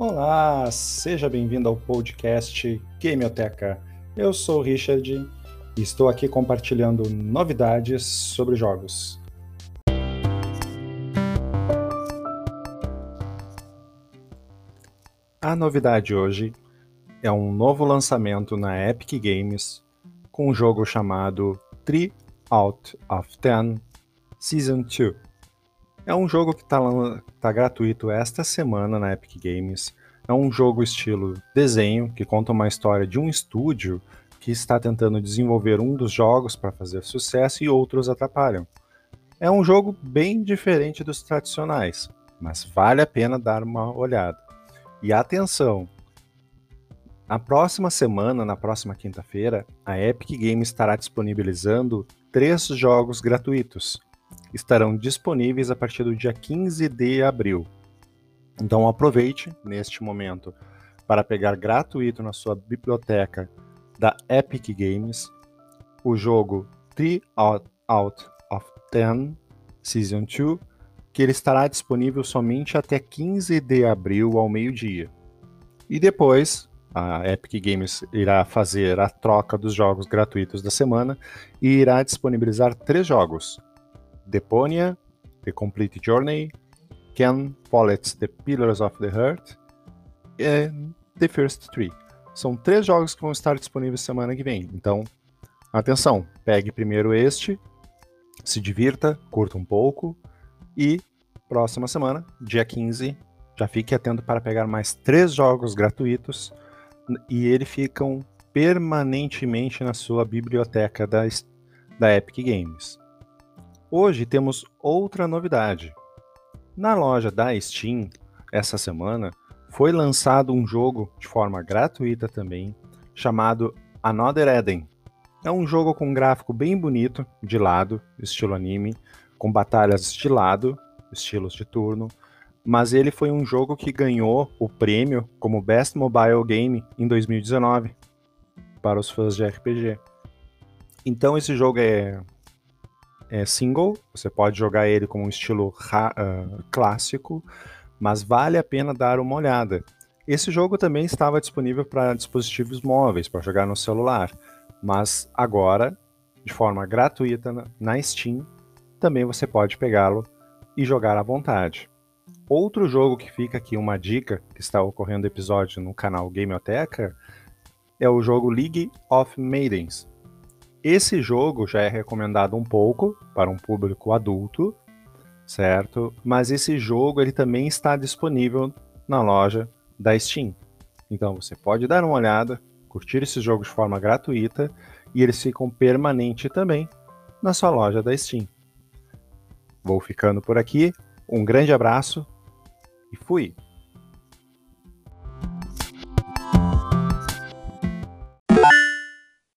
Olá, seja bem-vindo ao podcast Gameoteca. Eu sou o Richard e estou aqui compartilhando novidades sobre jogos. A novidade hoje é um novo lançamento na Epic Games com um jogo chamado 3 Out of 10 Season 2. É um jogo que está tá gratuito esta semana na Epic Games. É um jogo estilo desenho, que conta uma história de um estúdio que está tentando desenvolver um dos jogos para fazer sucesso e outros atrapalham. É um jogo bem diferente dos tradicionais, mas vale a pena dar uma olhada. E atenção! Na próxima semana, na próxima quinta-feira, a Epic Games estará disponibilizando três jogos gratuitos estarão disponíveis a partir do dia 15 de abril. Então aproveite neste momento para pegar gratuito na sua biblioteca da Epic Games o jogo 3 Out, Out of 10 Season 2, que ele estará disponível somente até 15 de abril ao meio-dia. E depois a Epic Games irá fazer a troca dos jogos gratuitos da semana e irá disponibilizar três jogos: Deponia, The Complete Journey, Ken Follett's The Pillars of the Heart e The First Three. São três jogos que vão estar disponíveis semana que vem. Então, atenção, pegue primeiro este, se divirta, curta um pouco e próxima semana, dia 15, já fique atento para pegar mais três jogos gratuitos e eles ficam permanentemente na sua biblioteca da, da Epic Games. Hoje temos outra novidade. Na loja da Steam, essa semana, foi lançado um jogo de forma gratuita também, chamado Another Eden. É um jogo com um gráfico bem bonito, de lado, estilo anime, com batalhas de lado, estilos de turno, mas ele foi um jogo que ganhou o prêmio como Best Mobile Game em 2019 para os fãs de RPG. Então esse jogo é é single, você pode jogar ele com um estilo uh, clássico, mas vale a pena dar uma olhada. Esse jogo também estava disponível para dispositivos móveis, para jogar no celular, mas agora, de forma gratuita na Steam, também você pode pegá-lo e jogar à vontade. Outro jogo que fica aqui uma dica, que está ocorrendo episódio no canal Gameoteca, é o jogo League of Maidens, esse jogo já é recomendado um pouco para um público adulto, certo? Mas esse jogo ele também está disponível na loja da Steam. Então você pode dar uma olhada, curtir esse jogo de forma gratuita e eles ficam permanente também na sua loja da Steam. Vou ficando por aqui, um grande abraço e fui!